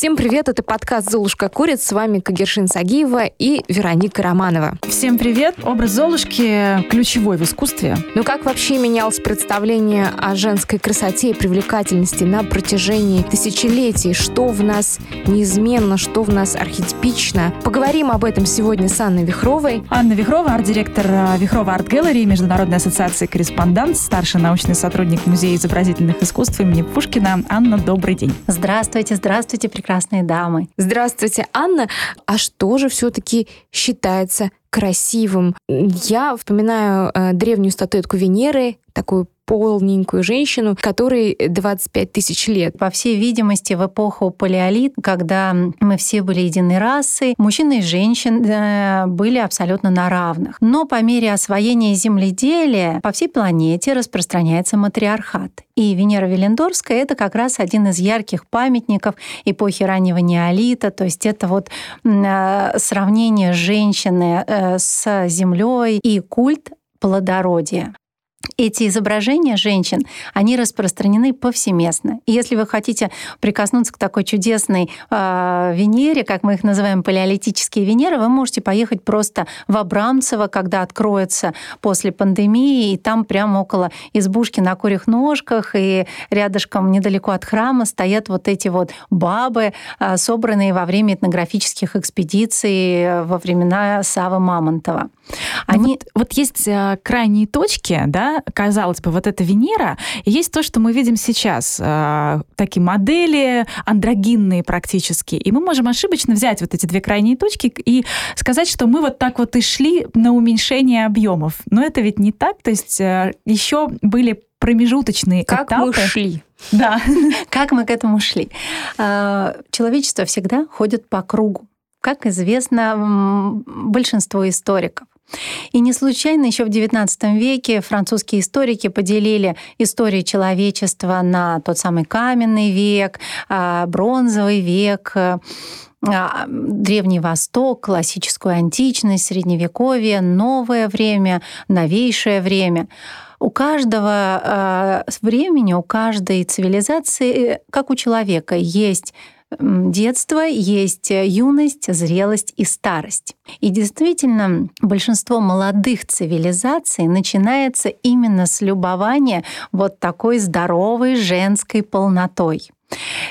Всем привет, это подкаст «Золушка курит». С вами Кагершин Сагиева и Вероника Романова. Всем привет. Образ Золушки ключевой в искусстве. Ну как вообще менялось представление о женской красоте и привлекательности на протяжении тысячелетий? Что в нас неизменно, что в нас архетипично? Поговорим об этом сегодня с Анной Вихровой. Анна Вихрова, арт-директор э, Вихрова арт-галереи Международной ассоциации корреспондент, старший научный сотрудник Музея изобразительных искусств имени Пушкина. Анна, добрый день. Здравствуйте, здравствуйте, прекрасные дамы. Здравствуйте, Анна. А что же все-таки считается красивым? Я вспоминаю э, древнюю статуэтку Венеры, такую полненькую женщину, которой 25 тысяч лет. По всей видимости, в эпоху палеолит, когда мы все были единой расы, мужчины и женщины э, были абсолютно на равных. Но по мере освоения земледелия по всей планете распространяется матриархат. И Венера Велендорская — это как раз один из ярких памятников эпохи раннего неолита. То есть это вот э, сравнение женщины э, с землей и культ плодородия эти изображения женщин, они распространены повсеместно. И если вы хотите прикоснуться к такой чудесной э, Венере, как мы их называем, палеолитические Венеры, вы можете поехать просто в Абрамцево, когда откроется после пандемии, и там прямо около избушки на курьих ножках, и рядышком недалеко от храма стоят вот эти вот бабы, э, собранные во время этнографических экспедиций во времена Савы Мамонтова. Ну они... Вот, вот есть э, крайние точки, да, казалось бы, вот эта Венера, есть то, что мы видим сейчас, э, такие модели андрогинные практически, и мы можем ошибочно взять вот эти две крайние точки и сказать, что мы вот так вот и шли на уменьшение объемов. Но это ведь не так, то есть э, еще были промежуточные как этапы. мы шли. Да. как мы к этому шли. Человечество всегда ходит по кругу. Как известно большинство историков. И не случайно еще в XIX веке французские историки поделили историю человечества на тот самый каменный век, а, бронзовый век, а, Древний Восток, классическую античность, Средневековье, новое время, новейшее время. У каждого а, времени, у каждой цивилизации, как у человека, есть детство, есть юность, зрелость и старость. И действительно, большинство молодых цивилизаций начинается именно с любования вот такой здоровой женской полнотой.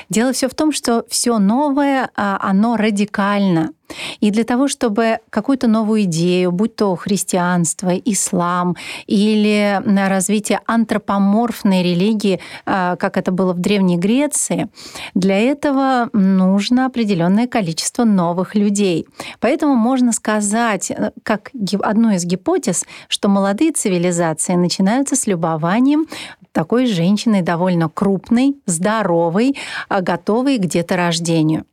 Дело все в том, что все новое, а, оно радикально. И для того, чтобы какую-то новую идею, будь то христианство, ислам или развитие антропоморфной религии, а, как это было в Древней Греции, для этого нужно определенное количество новых людей. Поэтому можно сказать, э, как одну из гипотез, что молодые цивилизации начинаются с любованием такой женщиной довольно крупной, здоровой, а, готовой к деторождению.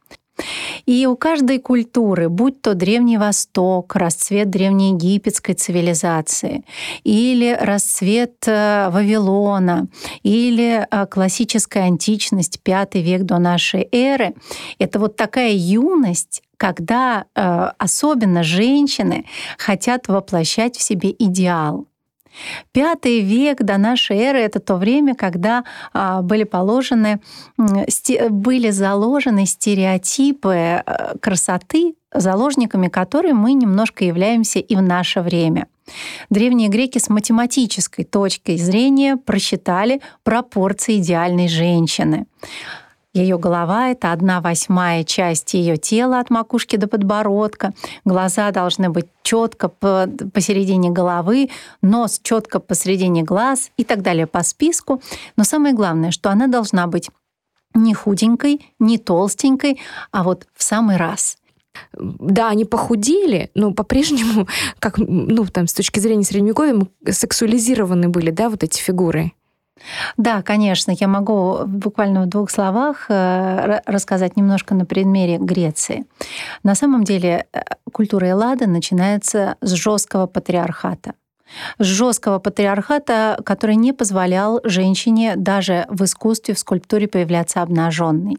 И у каждой культуры, будь то Древний Восток, расцвет древнеегипетской цивилизации, или расцвет э, Вавилона, или э, классическая античность, пятый век до нашей эры, это вот такая юность, когда э, особенно женщины хотят воплощать в себе идеал. Пятый век до нашей эры — это то время, когда а, были положены, были заложены стереотипы э, красоты, заложниками которой мы немножко являемся и в наше время. Древние греки с математической точки зрения просчитали пропорции идеальной женщины. Ее голова — это одна восьмая часть ее тела от макушки до подбородка. Глаза должны быть четко посередине головы, нос четко посередине глаз и так далее по списку. Но самое главное, что она должна быть не худенькой, не толстенькой, а вот в самый раз — да, они похудели, но по-прежнему, как, ну, там, с точки зрения средневековья, сексуализированы были, да, вот эти фигуры. Да, конечно, я могу буквально в двух словах э, рассказать немножко на примере Греции. На самом деле э, культура Эллады начинается с жесткого патриархата с жесткого патриархата, который не позволял женщине даже в искусстве, в скульптуре появляться обнаженной.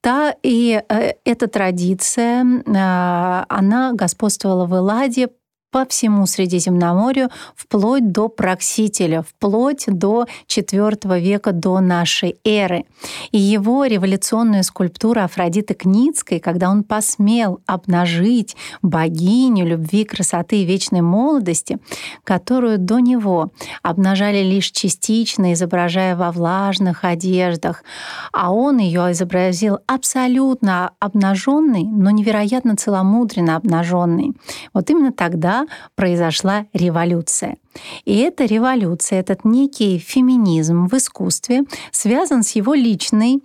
Та и э, эта традиция, она господствовала в Элладе по всему Средиземноморью, вплоть до Проксителя, вплоть до IV века до нашей эры. И его революционная скульптура Афродиты Кницкой, когда он посмел обнажить богиню любви, красоты и вечной молодости, которую до него обнажали лишь частично, изображая во влажных одеждах, а он ее изобразил абсолютно обнаженный, но невероятно целомудренно обнаженный. Вот именно тогда произошла революция. И эта революция, этот некий феминизм в искусстве связан с его личной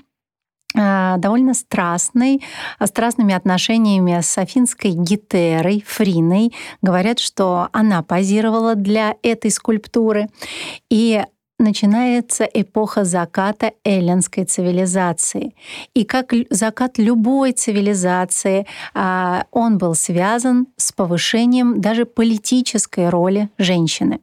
а, довольно страстной, страстными отношениями с афинской Гетерой, Фриной. Говорят, что она позировала для этой скульптуры. И начинается эпоха заката эллинской цивилизации. И как закат любой цивилизации, а, он был связан с повышением даже политической роли женщины.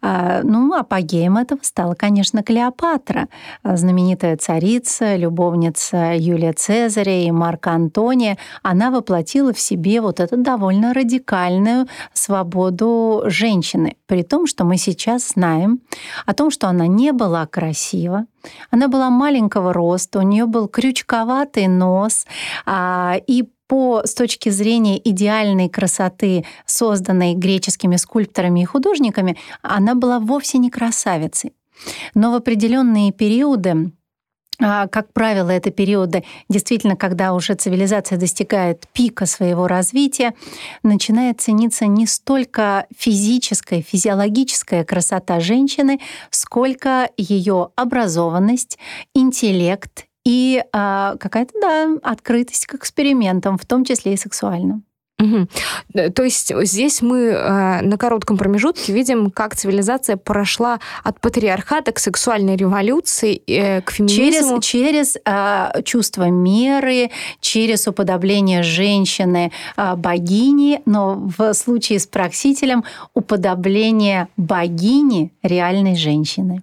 А, ну, апогеем этого стала, конечно, Клеопатра, знаменитая царица, любовница Юлия Цезаря и Марка Антония. Она воплотила в себе вот эту довольно радикальную свободу женщины, при том, что мы сейчас знаем о том, что она не была красива, она была маленького роста, у нее был крючковатый нос, а, и по, с точки зрения идеальной красоты, созданной греческими скульпторами и художниками, она была вовсе не красавицей. Но в определенные периоды а, как правило, это периоды, действительно, когда уже цивилизация достигает пика своего развития, начинает цениться не столько физическая, физиологическая красота женщины, сколько ее образованность, интеллект и а, какая-то, да, открытость к экспериментам, в том числе и сексуальным. Угу. То есть здесь мы э, на коротком промежутке видим, как цивилизация прошла от патриархата к сексуальной революции, э, к феминизму. Через, через э, чувство меры, через уподобление женщины э, богини, но в случае с проксителем уподобление богини реальной женщины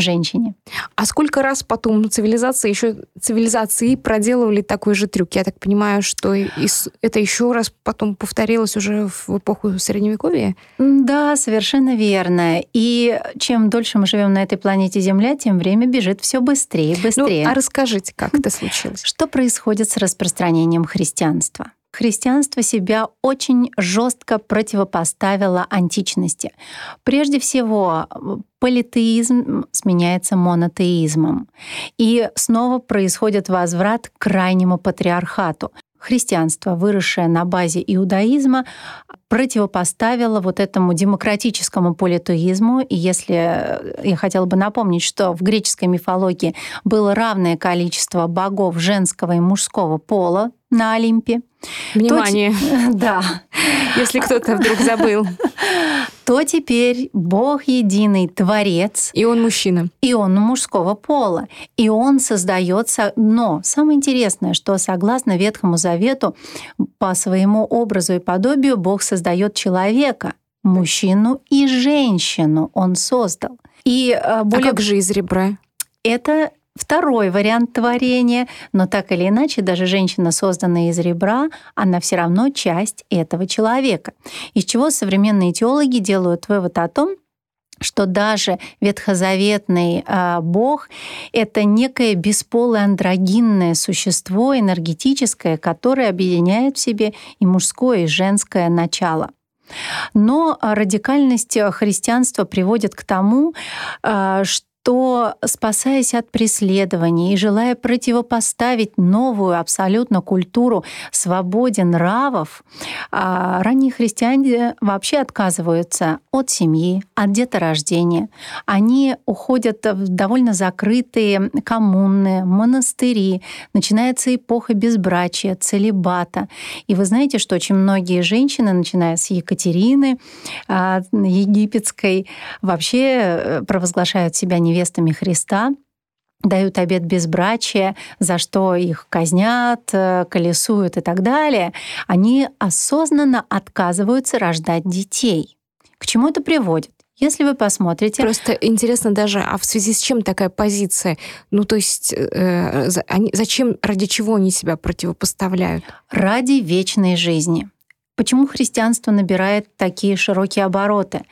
женщине. А сколько раз потом цивилизация еще цивилизации проделывали такой же трюк? Я так понимаю, что это еще раз потом повторилось уже в эпоху Средневековья? Да, совершенно верно. И чем дольше мы живем на этой планете Земля, тем время бежит все быстрее и быстрее. Ну, а расскажите, как это случилось? Что происходит с распространением христианства? Христианство себя очень жестко противопоставило античности. Прежде всего, политеизм сменяется монотеизмом. И снова происходит возврат к крайнему патриархату. Христианство, выросшее на базе иудаизма, противопоставило вот этому демократическому политеизму. И если я хотела бы напомнить, что в греческой мифологии было равное количество богов женского и мужского пола на Олимпе, Внимание. То, да. Если кто-то вдруг забыл. То теперь Бог единый Творец. И он мужчина. И он мужского пола. И он создается. Но самое интересное, что согласно Ветхому Завету, по своему образу и подобию Бог создает человека, мужчину и женщину он создал. И э, более... А как же из ребра? Это второй вариант творения, но так или иначе, даже женщина, созданная из ребра, она все равно часть этого человека. Из чего современные теологи делают вывод о том, что даже ветхозаветный э, Бог — это некое бесполое андрогинное существо энергетическое, которое объединяет в себе и мужское, и женское начало. Но радикальность христианства приводит к тому, что что, спасаясь от преследований и желая противопоставить новую абсолютно культуру свободе нравов, а, ранние христиане вообще отказываются от семьи, от деторождения. Они уходят в довольно закрытые коммуны, монастыри. Начинается эпоха безбрачия, целебата. И вы знаете, что очень многие женщины, начиная с Екатерины а, египетской, вообще э, провозглашают себя невестой невестами Христа, дают обед безбрачия, за что их казнят, э, колесуют и так далее, они осознанно отказываются рождать детей. К чему это приводит? Если вы посмотрите... Просто интересно даже, а в связи с чем такая позиция? Ну, то есть э, они, зачем, ради чего они себя противопоставляют? Ради вечной жизни. Почему христианство набирает такие широкие обороты?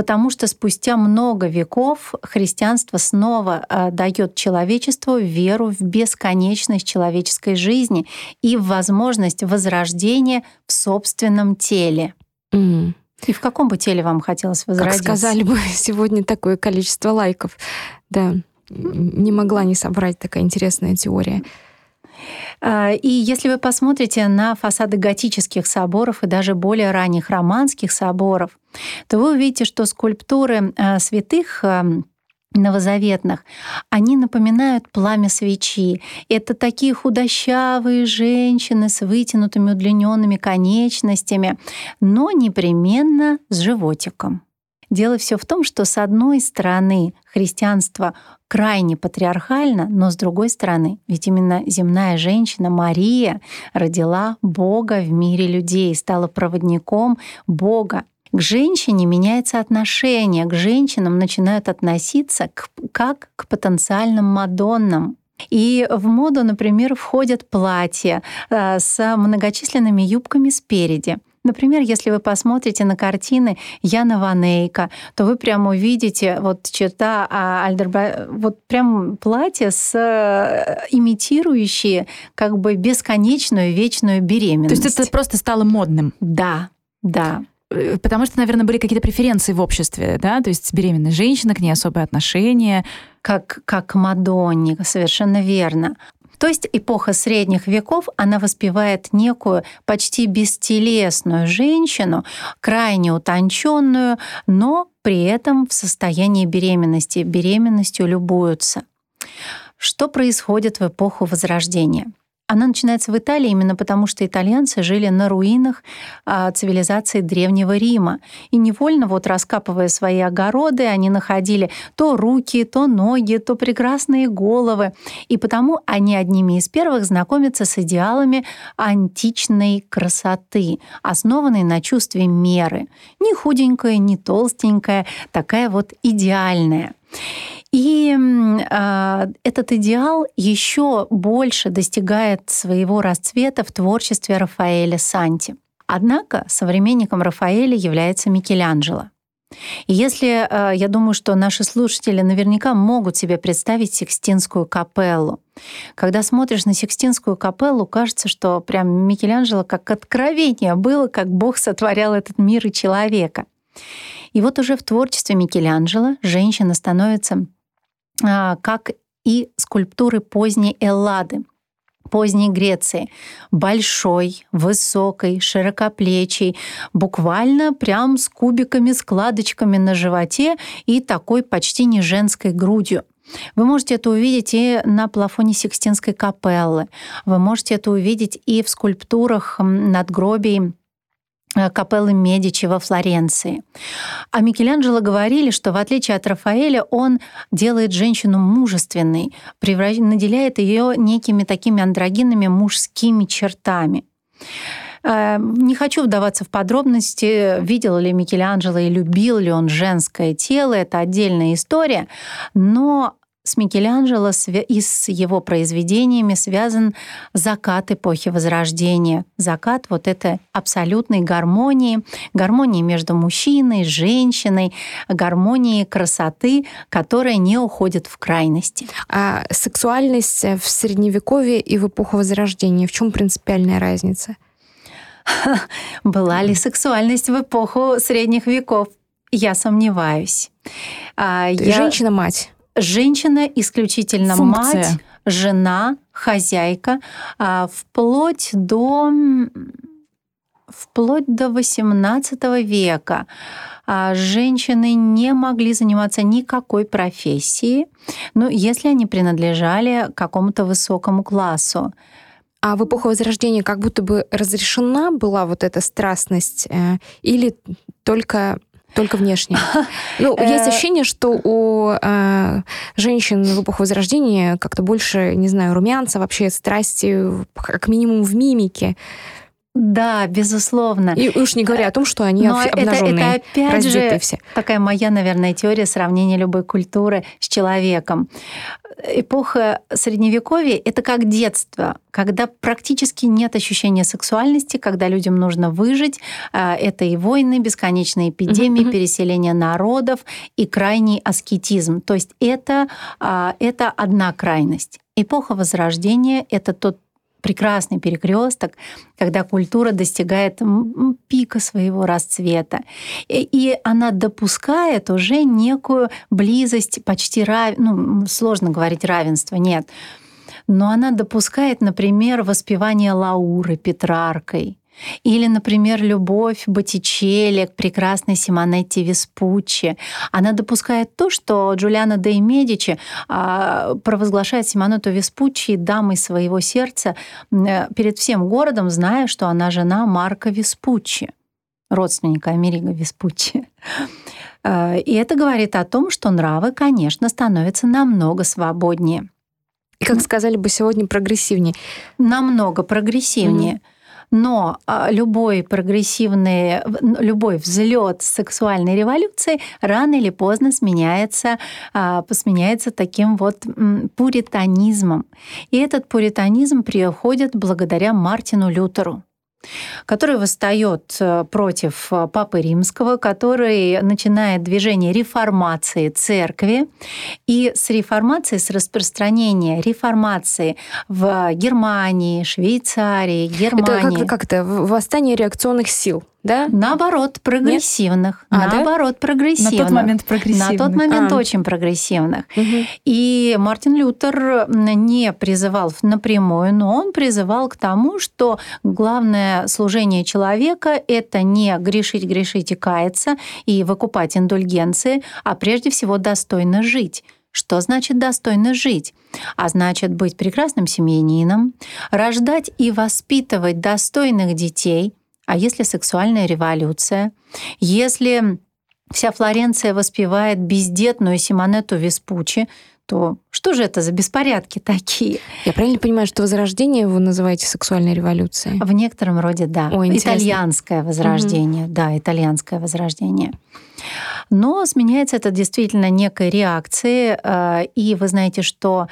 Потому что спустя много веков христианство снова э, дает человечеству веру в бесконечность человеческой жизни и в возможность возрождения в собственном теле. Mm. И в каком бы теле вам хотелось возродиться? Как сказали бы сегодня такое количество лайков. Да, не могла не собрать такая интересная теория. А, и если вы посмотрите на фасады готических соборов и даже более ранних романских соборов, то вы увидите, что скульптуры а, святых а, новозаветных, они напоминают пламя свечи. Это такие худощавые женщины с вытянутыми удлиненными конечностями, но непременно с животиком. Дело все в том, что с одной стороны христианство крайне патриархально, но с другой стороны, ведь именно земная женщина Мария родила Бога в мире людей, стала проводником Бога. К женщине меняется отношение, к женщинам начинают относиться к, как к потенциальным Мадоннам. И в моду, например, входят платья э, с многочисленными юбками спереди — Например, если вы посмотрите на картины Яна Ванейка, то вы прямо увидите вот черта а, Альдерба, вот прям платье с э, имитирующие как бы бесконечную вечную беременность. То есть это просто стало модным? Да, да. Э, потому что, наверное, были какие-то преференции в обществе, да, то есть беременная женщина, к ней особое отношение. Как, как к Мадонне, совершенно верно. То есть эпоха средних веков, она воспевает некую почти бестелесную женщину, крайне утонченную, но при этом в состоянии беременности. Беременностью любуются. Что происходит в эпоху Возрождения? Она начинается в Италии именно потому, что итальянцы жили на руинах а, цивилизации Древнего Рима. И невольно, вот раскапывая свои огороды, они находили то руки, то ноги, то прекрасные головы. И потому они одними из первых знакомятся с идеалами античной красоты, основанной на чувстве меры. Не худенькая, не толстенькая, такая вот идеальная. И э, этот идеал еще больше достигает своего расцвета в творчестве Рафаэля Санти. Однако современником Рафаэля является Микеланджело. И если, э, я думаю, что наши слушатели наверняка могут себе представить Сикстинскую капеллу. Когда смотришь на Сикстинскую капеллу, кажется, что прям Микеланджело как откровение было, как Бог сотворял этот мир и человека. И вот уже в творчестве Микеланджело женщина становится как и скульптуры поздней Эллады, поздней Греции. Большой, высокой, широкоплечий, буквально прям с кубиками, складочками на животе и такой почти не женской грудью. Вы можете это увидеть и на плафоне Сикстинской капеллы. Вы можете это увидеть и в скульптурах надгробий капеллы Медичи во Флоренции. А Микеланджело говорили, что в отличие от Рафаэля он делает женщину мужественной, наделяет ее некими такими андрогинными мужскими чертами. Э, не хочу вдаваться в подробности, видел ли Микеланджело и любил ли он женское тело, это отдельная история, но с Микеланджело и с его произведениями связан закат эпохи Возрождения. Закат вот этой абсолютной гармонии, гармонии между мужчиной, женщиной, гармонии красоты, которая не уходит в крайности. А сексуальность в Средневековье и в эпоху Возрождения, в чем принципиальная разница? Была ли сексуальность в эпоху средних веков? Я сомневаюсь. А, я... Женщина-мать женщина исключительно Функция. мать, жена, хозяйка, а, вплоть до вплоть до XVIII века а, женщины не могли заниматься никакой профессией, ну, если они принадлежали какому-то высокому классу. А в эпоху Возрождения как будто бы разрешена была вот эта страстность э, или только только внешне. Ну, есть э, ощущение, что у э, женщин в эпоху Возрождения как-то больше, не знаю, румянца, вообще страсти, как минимум в мимике. Да, безусловно. И уж не говоря о том, что они Но обнаженные, это, это опять же все. такая моя, наверное, теория сравнения любой культуры с человеком. Эпоха Средневековья — это как детство, когда практически нет ощущения сексуальности, когда людям нужно выжить. А, это и войны, бесконечные эпидемии, mm-hmm. переселение народов и крайний аскетизм. То есть это, а, это одна крайность. Эпоха Возрождения — это тот прекрасный перекресток, когда культура достигает пика своего расцвета. И она допускает уже некую близость, почти рав... ну, сложно говорить равенство, нет. Но она допускает, например, воспевание Лауры Петраркой, или, например, любовь Боттичелли к прекрасной Симонетти Веспуччи. Она допускает то, что Джулиана де Медичи а, провозглашает Симонетту Веспуччи дамой своего сердца э, перед всем городом, зная, что она жена Марка Веспуччи, родственника Америго Веспуччи. Э, и это говорит о том, что нравы, конечно, становятся намного свободнее. И, как сказали бы сегодня, прогрессивнее. Намного прогрессивнее. Mm-hmm. Но а, любой прогрессивный, любой взлет сексуальной революции рано или поздно сменяется, а, сменяется таким вот пуританизмом. И этот пуританизм приходит благодаря Мартину Лютеру который восстает э, против э, Папы Римского, который начинает движение реформации церкви. И с реформацией, с распространения реформации в Германии, Швейцарии, Германии. Это как, как это? Восстание реакционных сил да? Наоборот, прогрессивных. А, наоборот, да? прогрессивных. На тот момент прогрессивных. На тот момент а. очень прогрессивных. Угу. И Мартин Лютер не призывал напрямую, но он призывал к тому, что главное служение человека — это не грешить, грешить и каяться, и выкупать индульгенции, а прежде всего достойно жить. Что значит достойно жить? А значит быть прекрасным семьянином, рождать и воспитывать достойных детей — а если сексуальная революция? Если вся Флоренция воспевает бездетную Симонету Веспуччи, то что же это за беспорядки такие? Я правильно понимаю, что возрождение вы называете сексуальной революцией? В некотором роде, да. Ой, итальянское возрождение, угу. да, итальянское возрождение. Но сменяется это действительно некой реакцией. Э, и вы знаете, что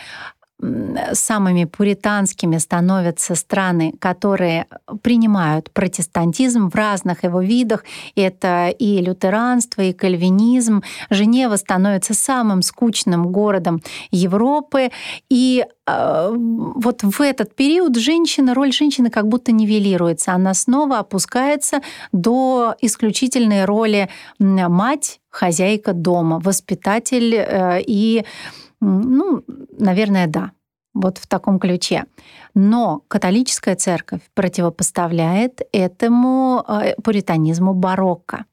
самыми пуританскими становятся страны, которые принимают протестантизм в разных его видах. Это и лютеранство, и кальвинизм. Женева становится самым скучным городом Европы. И э, вот в этот период женщина, роль женщины как будто нивелируется. Она снова опускается до исключительной роли мать, хозяйка дома, воспитатель э, и ну, наверное, да, вот в таком ключе. Но католическая церковь противопоставляет этому э, пуританизму барокко.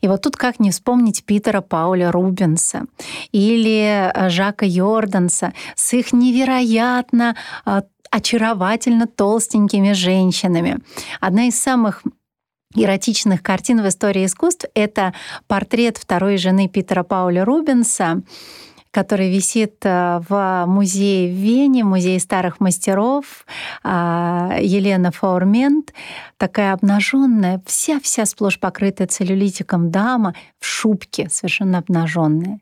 И вот тут как не вспомнить Питера Пауля Рубенса или э, Жака Йорданса с их невероятно э, очаровательно толстенькими женщинами. Одна из самых эротичных картин в истории искусств — это портрет второй жены Питера Пауля Рубенса, который висит э, в музее в Вене, музее старых мастеров. А, Елена Фаурмент, такая обнаженная, вся-вся сплошь покрытая целлюлитиком дама в шубке, совершенно обнаженная.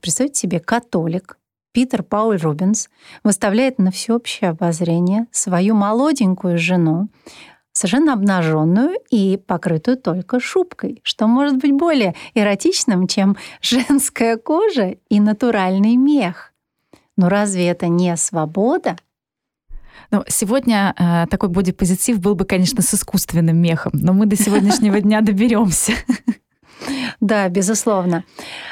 Представьте себе, католик, Питер Пауль Рубинс выставляет на всеобщее обозрение свою молоденькую жену, совершенно обнаженную и покрытую только шубкой, что может быть более эротичным, чем женская кожа и натуральный мех. Но разве это не свобода? Ну, сегодня э, такой бодипозитив был бы, конечно, с искусственным мехом, но мы до сегодняшнего дня доберемся. Да, безусловно.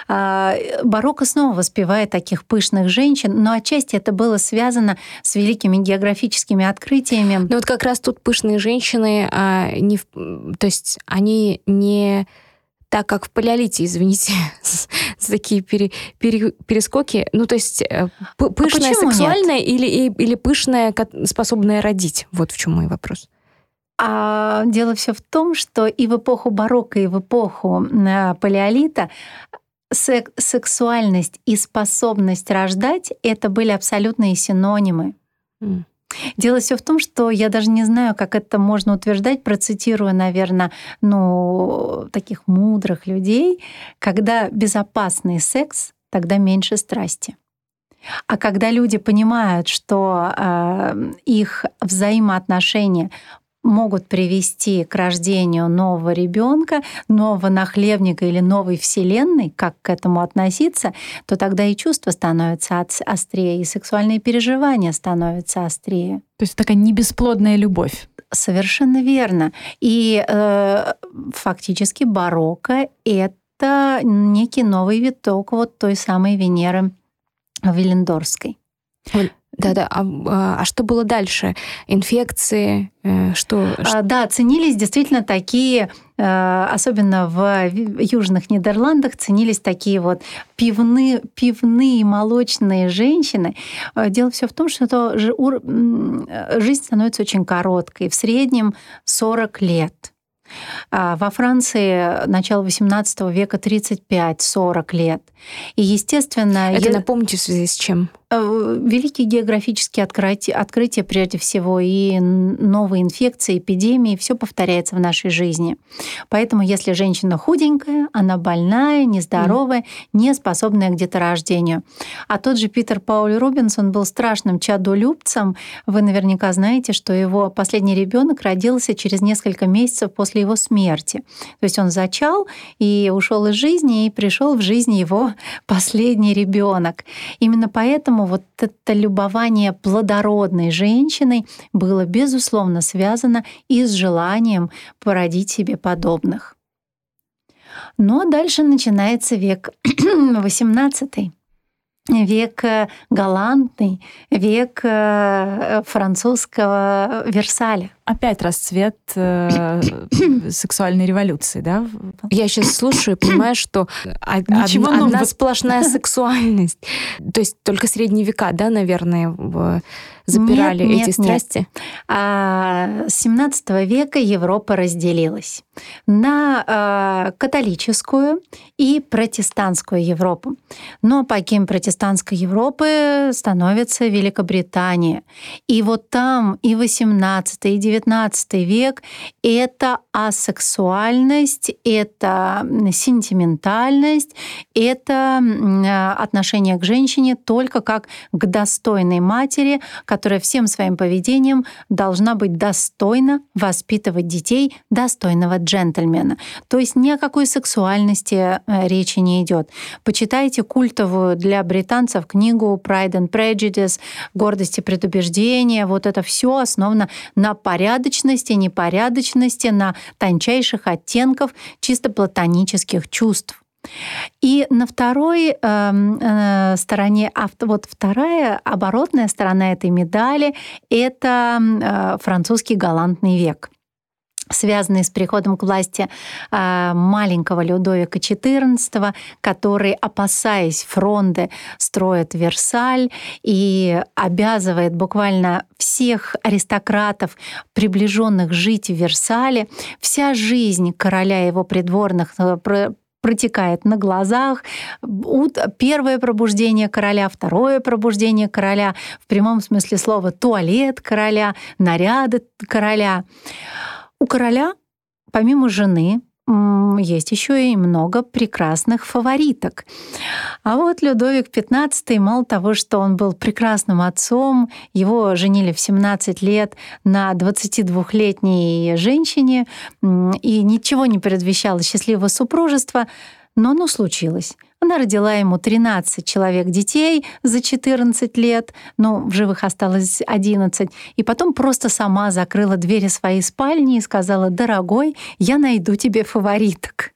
А, барокко снова воспевает таких пышных женщин, но отчасти это было связано с великими географическими открытиями. Ну вот как раз тут пышные женщины, а, не, то есть они не так как в палеолите, извините, за такие пере, пере, перескоки. Ну, то есть э, пышная а сексуальная или, или пышная, способная родить? Вот в чем мой вопрос. А дело все в том, что и в эпоху барокко, и в эпоху э, палеолита сек- сексуальность и способность рождать это были абсолютные синонимы. Mm. Дело все в том, что я даже не знаю, как это можно утверждать, процитируя, наверное, ну, таких мудрых людей, когда безопасный секс, тогда меньше страсти. А когда люди понимают, что э, их взаимоотношения могут привести к рождению нового ребенка, нового нахлебника или новой вселенной, как к этому относиться, то тогда и чувства становятся острее, и сексуальные переживания становятся острее. То есть такая небесплодная любовь. Совершенно верно. И э, фактически барокко — это некий новый виток вот той самой Венеры Виллендорской. Да-да. А, а, а что было дальше? Инфекции? Э, что? А, да, ценились действительно такие, э, особенно в южных Нидерландах, ценились такие вот пивные, пивные молочные женщины. Э, дело все в том, что это жизнь становится очень короткой, в среднем 40 лет. А во Франции начало XVIII века 35-40 лет. И, естественно... Это я... напомните в связи с чем? Э, великие географические открытия, открытия прежде всего, и новые инфекции, эпидемии, все повторяется в нашей жизни. Поэтому если женщина худенькая, она больная, нездоровая, mm. не способная к деторождению. А тот же Питер Пауль Рубинсон был страшным чадолюбцем. Вы наверняка знаете, что его последний ребенок родился через несколько месяцев после его смерти. То есть он зачал и ушел из жизни, и пришел в жизнь его последний ребенок. Именно поэтому вот это любование плодородной женщиной было, безусловно, связано и с желанием породить себе подобных. А дальше начинается век XVIII век э, галантный, век э, французского Версаля. Опять расцвет э, сексуальной революции, да? Я сейчас слушаю и понимаю, что Ничего од, одна сплошная сексуальность. То есть только средние века, да, наверное, в запирали нет, эти нет, страсти? Нет. А, с 17 века Европа разделилась на а, католическую и протестантскую Европу. Но по кем протестантской Европы становится Великобритания. И вот там и 18 и 19 век это асексуальность, это сентиментальность, это отношение к женщине только как к достойной матери, которая всем своим поведением должна быть достойно воспитывать детей достойного джентльмена. То есть ни о какой сексуальности э, речи не идет. Почитайте культовую для британцев книгу Pride and Prejudice, гордость и предубеждение. Вот это все основано на порядочности, непорядочности, на тончайших оттенков чисто платонических чувств. И на второй эм, э, стороне, а вот вторая оборотная сторона этой медали — это э, французский галантный век связанный с приходом к власти э, маленького Людовика XIV, который, опасаясь фронды, строит Версаль и обязывает буквально всех аристократов, приближенных жить в Версале. Вся жизнь короля и его придворных э, протекает на глазах. Первое пробуждение короля, второе пробуждение короля, в прямом смысле слова туалет короля, наряды короля. У короля, помимо жены, есть еще и много прекрасных фавориток. А вот Людовик XV, мало того, что он был прекрасным отцом, его женили в 17 лет на 22-летней женщине, и ничего не предвещало счастливого супружества, но оно случилось. Она родила ему 13 человек детей за 14 лет, но в живых осталось 11. И потом просто сама закрыла двери своей спальни и сказала, «Дорогой, я найду тебе фавориток».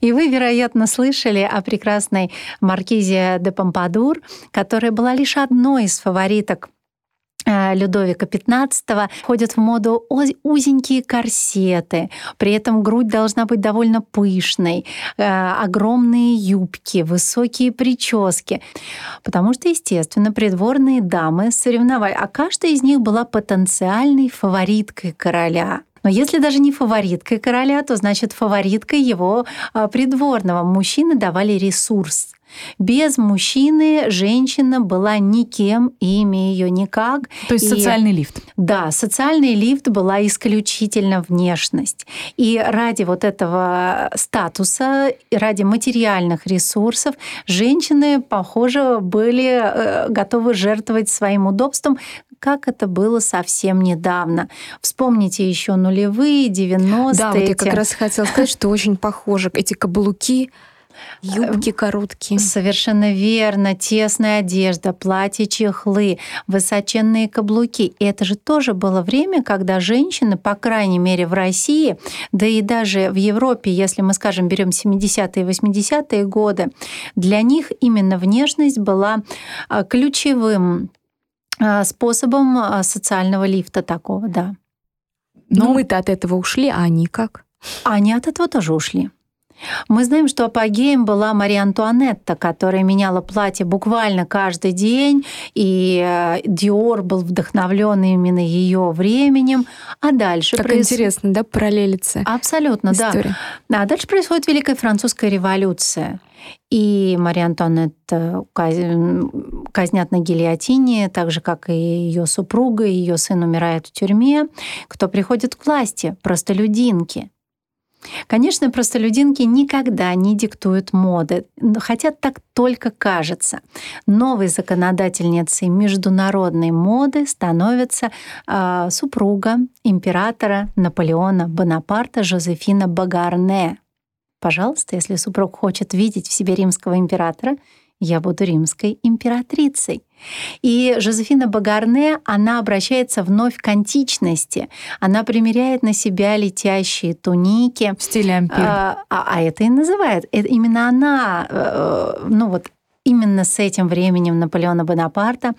И вы, вероятно, слышали о прекрасной маркизе де Помпадур, которая была лишь одной из фавориток Людовика XV ходят в моду узенькие корсеты, при этом грудь должна быть довольно пышной, э, огромные юбки, высокие прически, потому что, естественно, придворные дамы соревновали, а каждая из них была потенциальной фавориткой короля. Но если даже не фавориткой короля, то значит фавориткой его а, придворного. Мужчины давали ресурс. Без мужчины женщина была никем, имя ее никак. То есть и, социальный лифт. Да, социальный лифт была исключительно внешность. И ради вот этого статуса, ради материальных ресурсов женщины, похоже, были э, готовы жертвовать своим удобством, как это было совсем недавно. Вспомните еще нулевые, 90-е. Да, вот я как раз хотела сказать, что очень похоже. Эти каблуки, Юбки короткие. Совершенно верно. Тесная одежда, платья, чехлы, высоченные каблуки. И это же тоже было время, когда женщины, по крайней мере в России, да и даже в Европе, если мы, скажем, берем 70-е и 80-е годы, для них именно внешность была а, ключевым а, способом а, социального лифта такого, да. Но ну, мы-то от этого ушли, а они как? Они от этого тоже ушли. Мы знаем, что апогеем была Мария Антуанетта, которая меняла платье буквально каждый день, и э, Диор был вдохновлен именно ее временем. А дальше... Как проис... интересно, да, параллелится Абсолютно, история. да. А дальше происходит Великая Французская революция. И Мария Антуанетта казнят на гильотине, так же, как и ее супруга, ее сын умирает в тюрьме. Кто приходит к власти? Простолюдинки. Конечно, простолюдинки никогда не диктуют моды, хотя так только кажется. Новой законодательницей международной моды становится э, супруга императора Наполеона Бонапарта Жозефина Багарне. Пожалуйста, если супруг хочет видеть в себе римского императора, я буду римской императрицей. И Жозефина Багарне, она обращается вновь к античности. Она примеряет на себя летящие туники. В стиле ампир. А, а, а это и называют. Это именно она, э, ну вот именно с этим временем Наполеона Бонапарта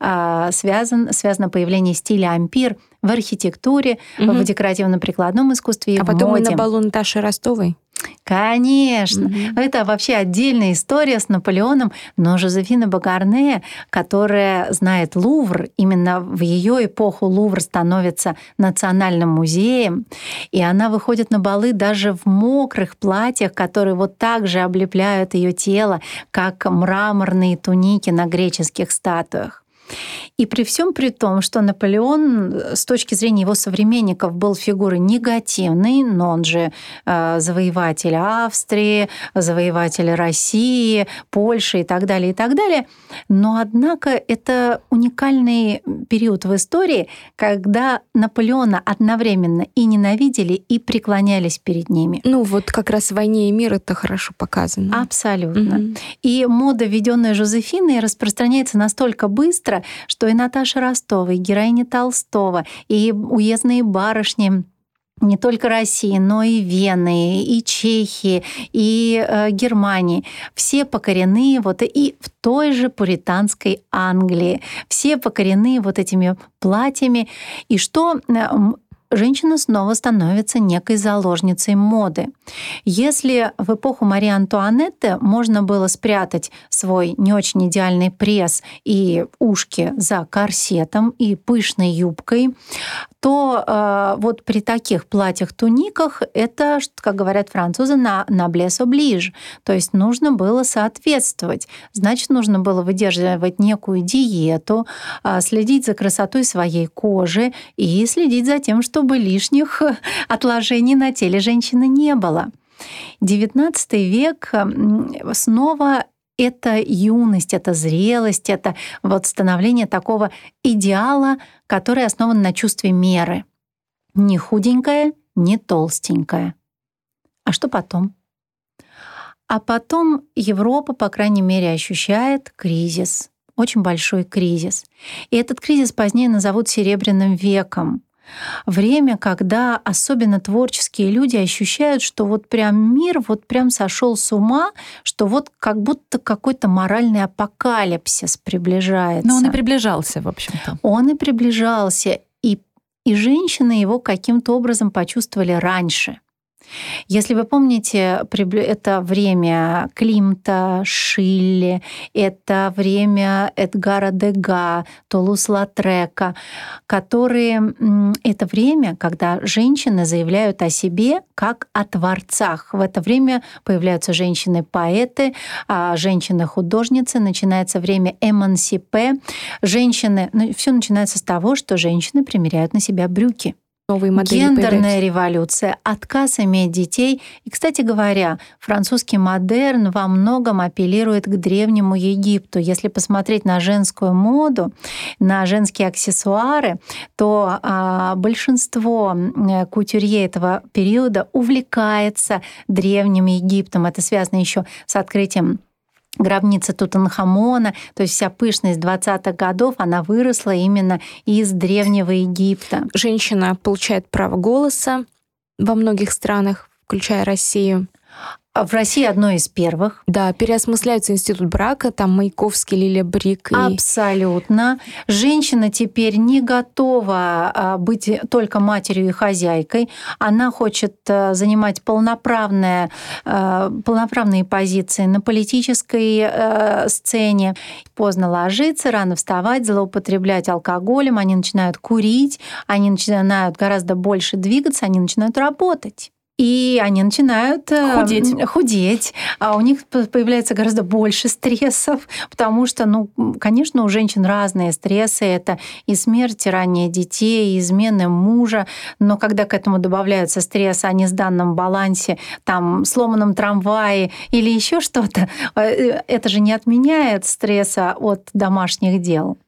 а, связан, связано появление стиля ампир в архитектуре, угу. в декоративно-прикладном искусстве и а в потом моде. мы на балу Наташи Ростовой. Конечно, mm-hmm. это вообще отдельная история с Наполеоном, но Жозефина Багарне, которая знает Лувр, именно в ее эпоху Лувр становится национальным музеем, и она выходит на балы даже в мокрых платьях, которые вот так же облепляют ее тело, как мраморные туники на греческих статуях. И при всем при том, что Наполеон э, с точки зрения его современников был фигурой негативной, но он же э, завоеватель Австрии, завоеватель России, Польши и так далее, и так далее. Но, однако, это уникальный период в истории, когда Наполеона одновременно и ненавидели, и преклонялись перед ними. Ну, вот как раз в «Войне и мир» это хорошо показано. Абсолютно. Угу. И мода, введенная Жозефиной, распространяется настолько быстро, что и Наташа Ростова, и героиня Толстого, и уездные барышни не только России, но и Вены, и Чехии, и э, Германии. Все покорены вот и в той же пуританской Англии. Все покорены вот этими платьями. И что женщина снова становится некой заложницей моды. Если в эпоху Марии Антуанетты можно было спрятать свой не очень идеальный пресс и ушки за корсетом и пышной юбкой, то э, вот при таких платьях-туниках это, как говорят французы, на, на блес оближ. То есть нужно было соответствовать. Значит, нужно было выдерживать некую диету, э, следить за красотой своей кожи и следить за тем, чтобы лишних отложений на теле женщины не было. XIX век снова это юность, это зрелость, это вот становление такого идеала, который основан на чувстве меры. Не худенькая, не толстенькая. А что потом? А потом Европа, по крайней мере, ощущает кризис, очень большой кризис. И этот кризис позднее назовут Серебряным веком. Время, когда особенно творческие люди ощущают, что вот прям мир вот прям сошел с ума, что вот как будто какой-то моральный апокалипсис приближается. Но он и приближался, в общем-то. Он и приближался, и, и женщины его каким-то образом почувствовали раньше. Если вы помните, это время Климта, Шилли, это время Эдгара Дега, Тулус-Латрека, которые... Это время, когда женщины заявляют о себе как о творцах. В это время появляются женщины-поэты, а женщины-художницы, начинается время эмансипе. Женщины... Ну, все начинается с того, что женщины примеряют на себя брюки новые модели Гендерная появляются. революция, отказ иметь детей. И, кстати говоря, французский модерн во многом апеллирует к древнему Египту. Если посмотреть на женскую моду, на женские аксессуары, то а, большинство кутюрье этого периода увлекается древним Египтом. Это связано еще с открытием гробница Тутанхамона, то есть вся пышность 20-х годов, она выросла именно из Древнего Египта. Женщина получает право голоса во многих странах, включая Россию. А в России одно из первых. Да, переосмысляется институт брака, там Маяковский, Лилия Брик. И... Абсолютно. Женщина теперь не готова а, быть только матерью и хозяйкой. Она хочет э, занимать полноправные, э, полноправные позиции на политической э, сцене. Поздно ложиться, рано вставать, злоупотреблять алкоголем. Они начинают курить, они начинают гораздо больше двигаться, они начинают работать. И они начинают э, худеть. худеть, а у них появляется гораздо больше стрессов, потому что, ну, конечно, у женщин разные стрессы. Это и смерть, и ранее детей, и измены мужа. Но когда к этому добавляются стрессы о несданном балансе, там, сломанном трамвае или еще что-то, э, это же не отменяет стресса от домашних дел.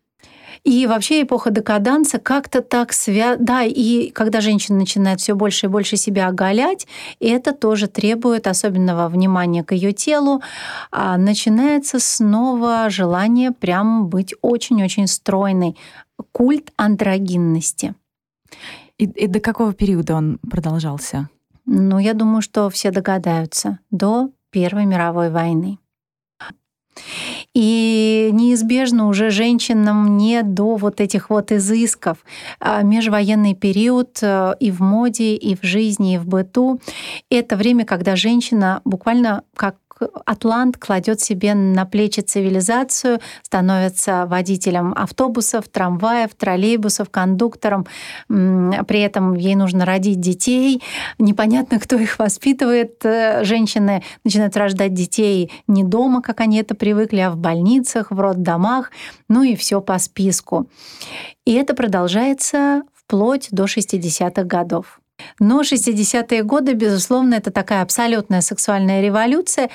И вообще эпоха декаданса как-то так свя... Да, и когда женщина начинает все больше и больше себя оголять, это тоже требует особенного внимания к ее телу. А начинается снова желание прям быть очень-очень стройной. Культ андрогинности. И, и до какого периода он продолжался? Ну, я думаю, что все догадаются. До Первой мировой войны. И неизбежно уже женщинам не до вот этих вот изысков. А межвоенный период э, и в моде, и в жизни, и в быту — это время, когда женщина буквально как атлант кладет себе на плечи цивилизацию, становится водителем автобусов, трамваев, троллейбусов, кондуктором. При этом ей нужно родить детей. Непонятно, кто их воспитывает. Э, женщины начинают рождать детей не дома, как они это привыкли, а в больницах, в роддомах. Ну и все по списку. И это продолжается вплоть до 60-х годов. Но 60-е годы, безусловно, это такая абсолютная сексуальная революция.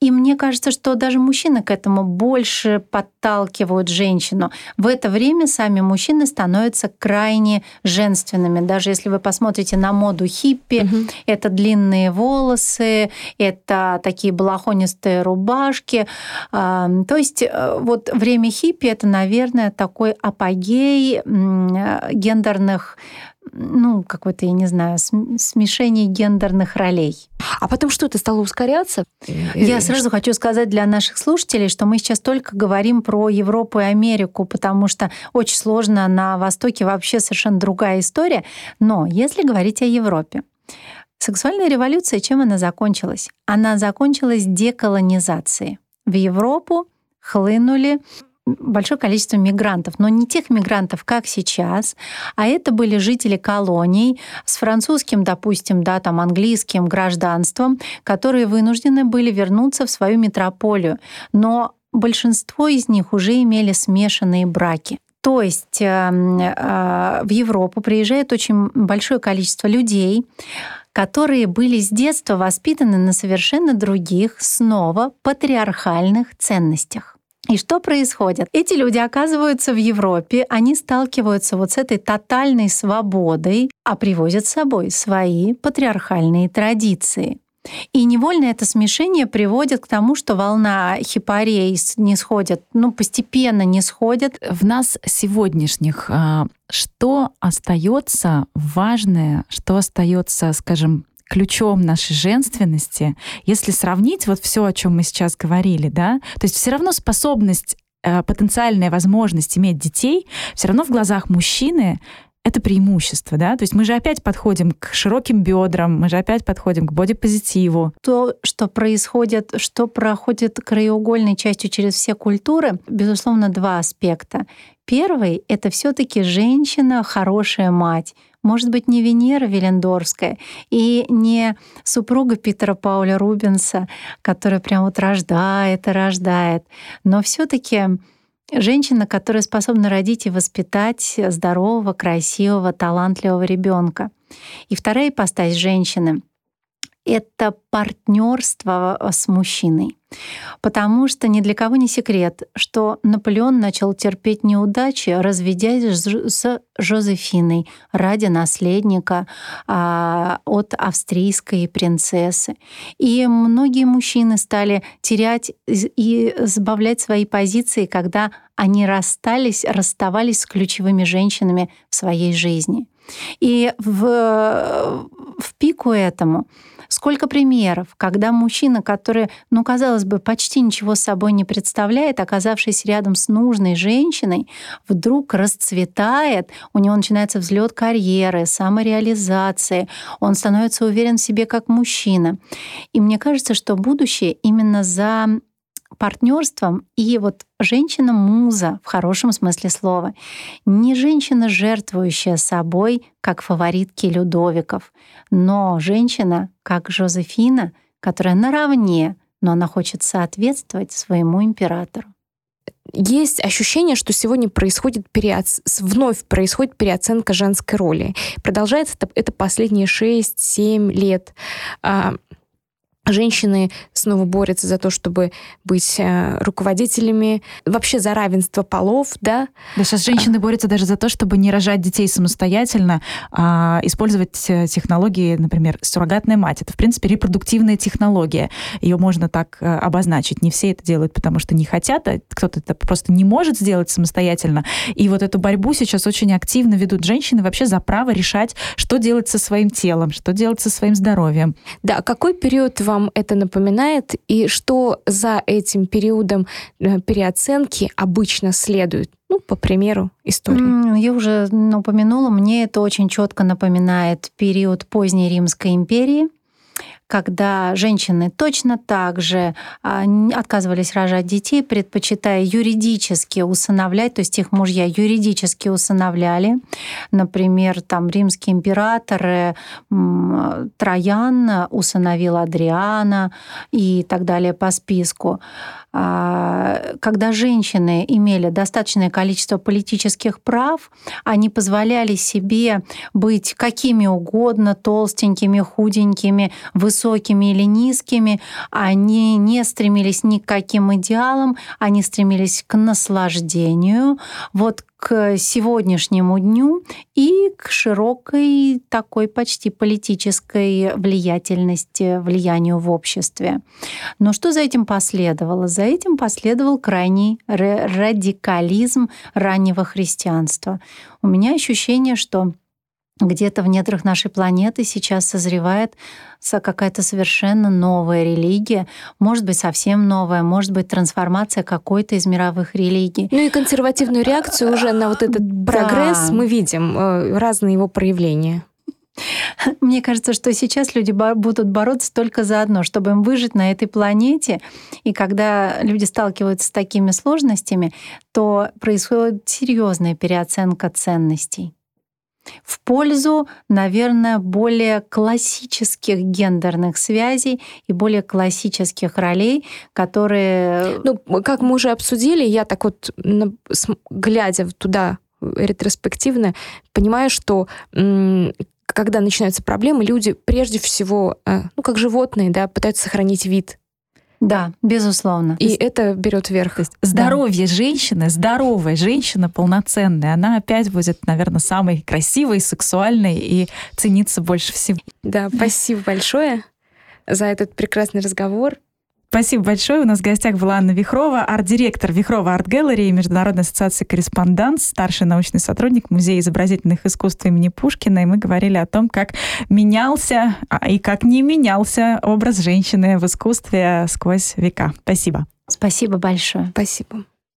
И мне кажется, что даже мужчины к этому больше подталкивают женщину. В это время сами мужчины становятся крайне женственными. Даже если вы посмотрите на моду хиппи, угу. это длинные волосы, это такие балахонистые рубашки. То есть э, вот время хиппи — это, наверное, такой апогей гендерных ну, какое-то, я не знаю, смешение гендерных ролей. А потом что, это стало ускоряться? Я сразу хочу сказать для наших слушателей, что мы сейчас только говорим про Европу и Америку, потому что очень сложно на Востоке вообще совершенно другая история. Но если говорить о Европе, сексуальная революция, чем она закончилась? Она закончилась деколонизацией. В Европу хлынули большое количество мигрантов, но не тех мигрантов, как сейчас, а это были жители колоний с французским, допустим, да, там английским гражданством, которые вынуждены были вернуться в свою метрополию. Но большинство из них уже имели смешанные браки. То есть эм, э, в Европу приезжает очень большое количество людей, которые были с детства воспитаны на совершенно других, снова патриархальных ценностях. И что происходит? Эти люди оказываются в Европе, они сталкиваются вот с этой тотальной свободой, а привозят с собой свои патриархальные традиции. И невольно это смешение приводит к тому, что волна хипарей не сходит, ну, постепенно не сходит. В нас сегодняшних а, что остается важное, что остается, скажем, ключом нашей женственности, если сравнить вот все, о чем мы сейчас говорили, да, то есть все равно способность, э, потенциальная возможность иметь детей, все равно в глазах мужчины это преимущество, да? То есть мы же опять подходим к широким бедрам, мы же опять подходим к бодипозитиву. То, что происходит, что проходит краеугольной частью через все культуры, безусловно, два аспекта. Первый — это все таки женщина, хорошая мать, может быть, не Венера Велендорская и не супруга Питера Пауля Рубенса, которая прям вот рождает и рождает, но все таки женщина, которая способна родить и воспитать здорового, красивого, талантливого ребенка. И вторая ипостась женщины это партнерство э, с мужчиной. Потому что ни для кого не секрет, что Наполеон начал терпеть неудачи, разведясь с Жозефиной ради наследника а, от австрийской принцессы. И многие мужчины стали терять и сбавлять свои позиции, когда они расстались, расставались с ключевыми женщинами в своей жизни. И в, в пику этому Сколько примеров, когда мужчина, который, ну, казалось бы, почти ничего собой не представляет, оказавшись рядом с нужной женщиной, вдруг расцветает, у него начинается взлет карьеры, самореализации, он становится уверен в себе как мужчина. И мне кажется, что будущее именно за партнерством и вот женщина-муза в хорошем смысле слова. Не женщина, жертвующая собой, как фаворитки Людовиков, но женщина, как Жозефина, которая наравне, но она хочет соответствовать своему императору. Есть ощущение, что сегодня происходит переоц... вновь происходит переоценка женской роли. Продолжается это, это последние 6-7 лет. Женщины снова борются за то, чтобы быть э, руководителями, вообще за равенство полов, да. Да, сейчас женщины а. борются даже за то, чтобы не рожать детей самостоятельно, а использовать э, технологии, например, суррогатная мать. Это, в принципе, репродуктивная технология. Ее можно так э, обозначить. Не все это делают, потому что не хотят, а кто-то это просто не может сделать самостоятельно. И вот эту борьбу сейчас очень активно ведут женщины вообще за право решать, что делать со своим телом, что делать со своим здоровьем. Да, какой период вам вам это напоминает и что за этим периодом э, переоценки обычно следует? Ну, по примеру истории. Я уже упомянула, мне это очень четко напоминает период поздней Римской империи, когда женщины точно так же а, отказывались рожать детей, предпочитая юридически усыновлять, то есть их мужья юридически усыновляли. Например, там римские императоры Троян усыновил Адриана и так далее по списку. А, когда женщины имели достаточное количество политических прав, они позволяли себе быть какими угодно, толстенькими, худенькими, высокими или низкими. Они не стремились ни к каким идеалам, они стремились к наслаждению. Вот к сегодняшнему дню и к широкой такой почти политической влиятельности, влиянию в обществе. Но что за этим последовало? За этим последовал крайний радикализм раннего христианства. У меня ощущение, что где-то в недрах нашей планеты сейчас созревает какая-то совершенно новая религия, может быть, совсем новая, может быть, трансформация какой-то из мировых религий. Ну и консервативную реакцию уже на вот этот прогресс мы видим, э, разные его проявления. Мне кажется, что сейчас люди будут бороться только за одно, чтобы им выжить на этой планете. И когда люди сталкиваются с такими сложностями, то происходит серьезная переоценка ценностей в пользу, наверное, более классических гендерных связей и более классических ролей, которые... Ну, как мы уже обсудили, я так вот, глядя туда ретроспективно, понимаю, что когда начинаются проблемы, люди прежде всего, э, ну, как животные, да, пытаются сохранить вид, да, безусловно. И это берет верх. То есть здоровье да. женщины, здоровая женщина, полноценная, она опять будет, наверное, самой красивой, сексуальной и ценится больше всего. Да, спасибо большое за этот прекрасный разговор. Спасибо большое. У нас в гостях была Анна Вихрова, арт-директор Вихрова Арт Галереи Международной ассоциации корреспондант, старший научный сотрудник Музея изобразительных искусств имени Пушкина. И мы говорили о том, как менялся а, и как не менялся образ женщины в искусстве сквозь века. Спасибо. Спасибо большое. Спасибо.